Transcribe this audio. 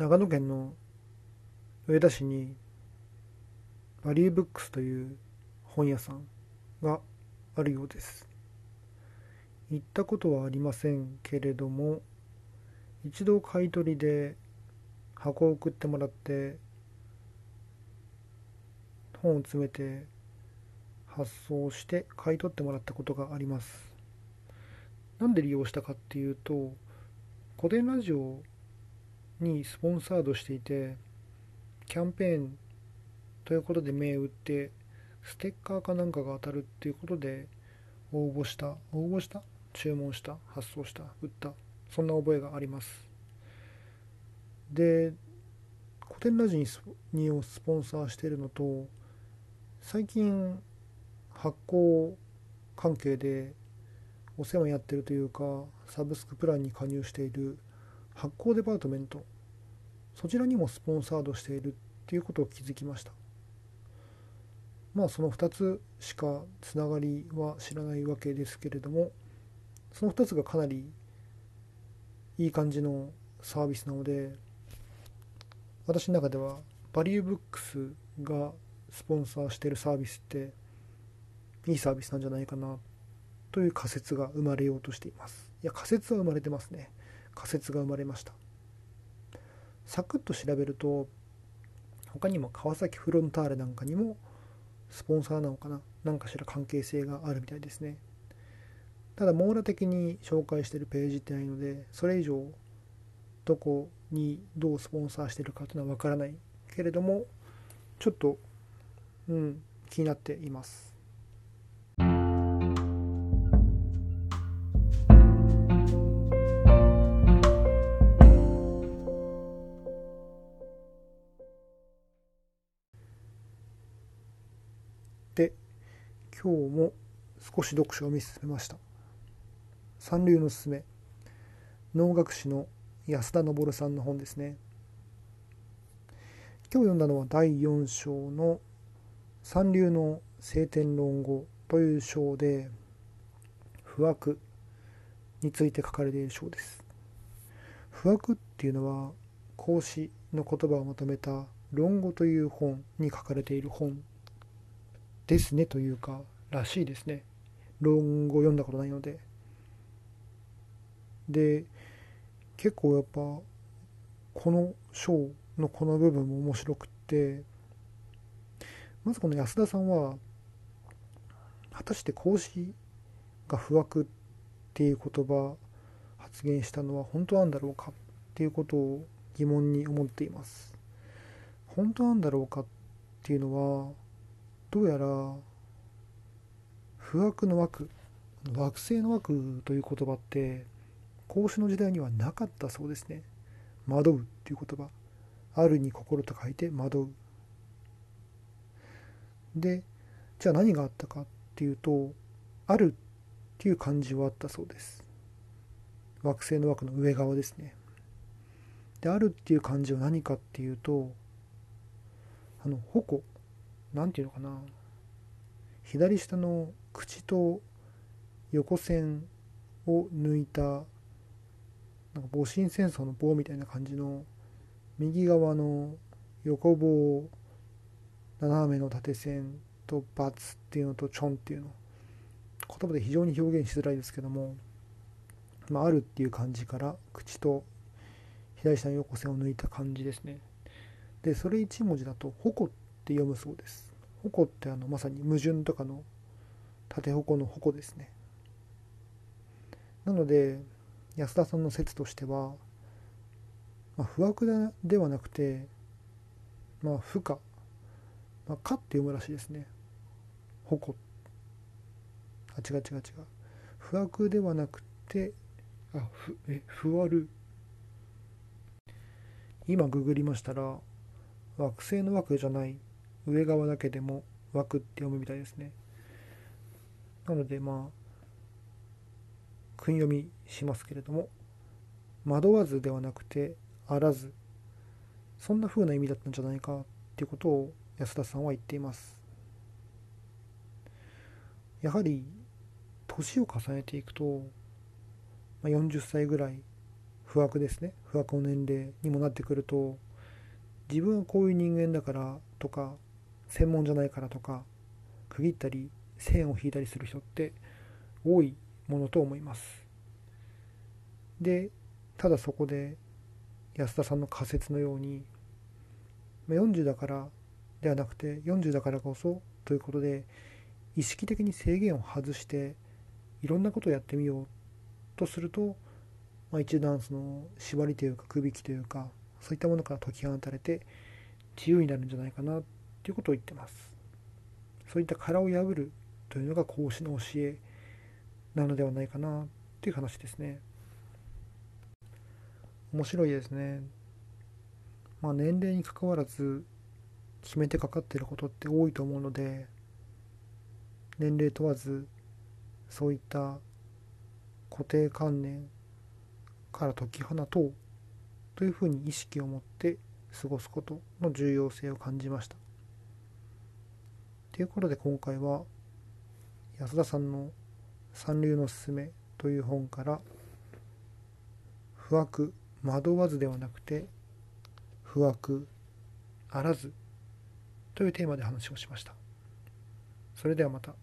長野県の上田市にバリューブックスという本屋さんがあるようです。行ったことはありませんけれども一度買い取りで箱を送ってもらって本を詰めて発送して買い取ってもらったことがあります。なんで利用したかっていうと古典ラジオにスポンサードしていてキャンペーンということで銘打ってステッカーかなんかが当たるっていうことで応募した。応募した？注文した？発送した？売った？そんな覚えがあります。で古典ラジにをスポンサーしてるのと最近発行関係でお世話になってるというかサブスクプランに加入している発行デパートメント。そちらにもスポンサードしているっていうことを気づきました。まあその2つしかつながりは知らないわけですけれどもその2つがかなりいい感じのサービスなので私の中ではバリューブックスがスポンサーしてるサービスっていいサービスなんじゃないかなという仮説が生まれようとしています。いや仮説は生まれてますね。仮説が生まれました。サクッと調べると他にも川崎フロンターレなんかにもスポンサーなのかな？何かしら関係性があるみたいですね。ただ網羅的に紹介してるページってないのでそれ以上どこにどうスポンサーしてるかというのは分からないけれどもちょっとうん気になっています。今日も少し読書を見進めました。三流のすすめ。能楽師の安田昇さんの本ですね。今日読んだのは第4章の三流の聖典論語という章で不惑について書かれている章です。不惑っていうのは孔子の言葉をまとめた論語という本に書かれている本ですねというからしいですね。論語読んだことないので。で結構やっぱこの章のこの部分も面白くって。まずこの安田さんは果たして孔子が不惑っていう言葉発言したのは本当なんだろうかっていうことを疑問に思っています。本当なんだろうかっていうのはどうやら不惑の枠惑星の枠という言葉って孔子の時代にはなかったそうですね。惑うっていう言葉。あるに心と書いて惑う。でじゃあ何があったかっていうとあるっていう漢字はあったそうです。惑星の枠の上側ですね。であるっていう漢字は何かっていうとあの矛。何て言うのかな。左下の口と横線を抜いたなんか戊辰戦争の棒みたいな感じの右側の横棒斜めの縦線と×っていうのとちょんっていうの。言葉で非常に表現しづらいですけども、まあ、あるっていう感じから口と左下の横線を抜いた感じですね。でそれ1文字だと「矛」っって読むそうです。矛ってあのまさに矛盾とかの縦矛の矛ですね。なので安田さんの説としては、まあ、不惑ではなくてまあ不可、まあ、かって読むらしいですね。矛。あ違う違う違う。不惑ではなくてあふえ不悪。今ググりましたら惑星の枠じゃない。上側だけでも枠って読むみたいですね。なのでまあ訓読みしますけれども惑わずではなくてあらずそんな風な意味だったんじゃないかっていうことを安田さんは言っています。やはり年を重ねていくと、まあ、40歳ぐらい不惑ですね。不惑の年齢にもなってくると自分はこういう人間だからとか専門じゃないからとか区切ったり線を引いたりする人って多いものと思います。でただそこで安田さんの仮説のように40だからではなくて40だからこそということで意識的に制限を外していろんなことをやってみようとすると、まあ、一段その縛りというか首引きというかそういったものから解き放たれて自由になるんじゃないかないうことを言ってます。そういった殻を破るというのが孔子の教えなのではないかなっていう話ですね。面白いですね。まあ年齢にかかわらず決めてかかっていることって多いと思うので年齢問わずそういった固定観念から解き放とうというふうに意識を持って過ごすことの重要性を感じました。ということで今回は安田さんの「三流のすすめ」という本から「不惑惑わず」ではなくて「不惑あらず」というテーマで話をしました。それではまた。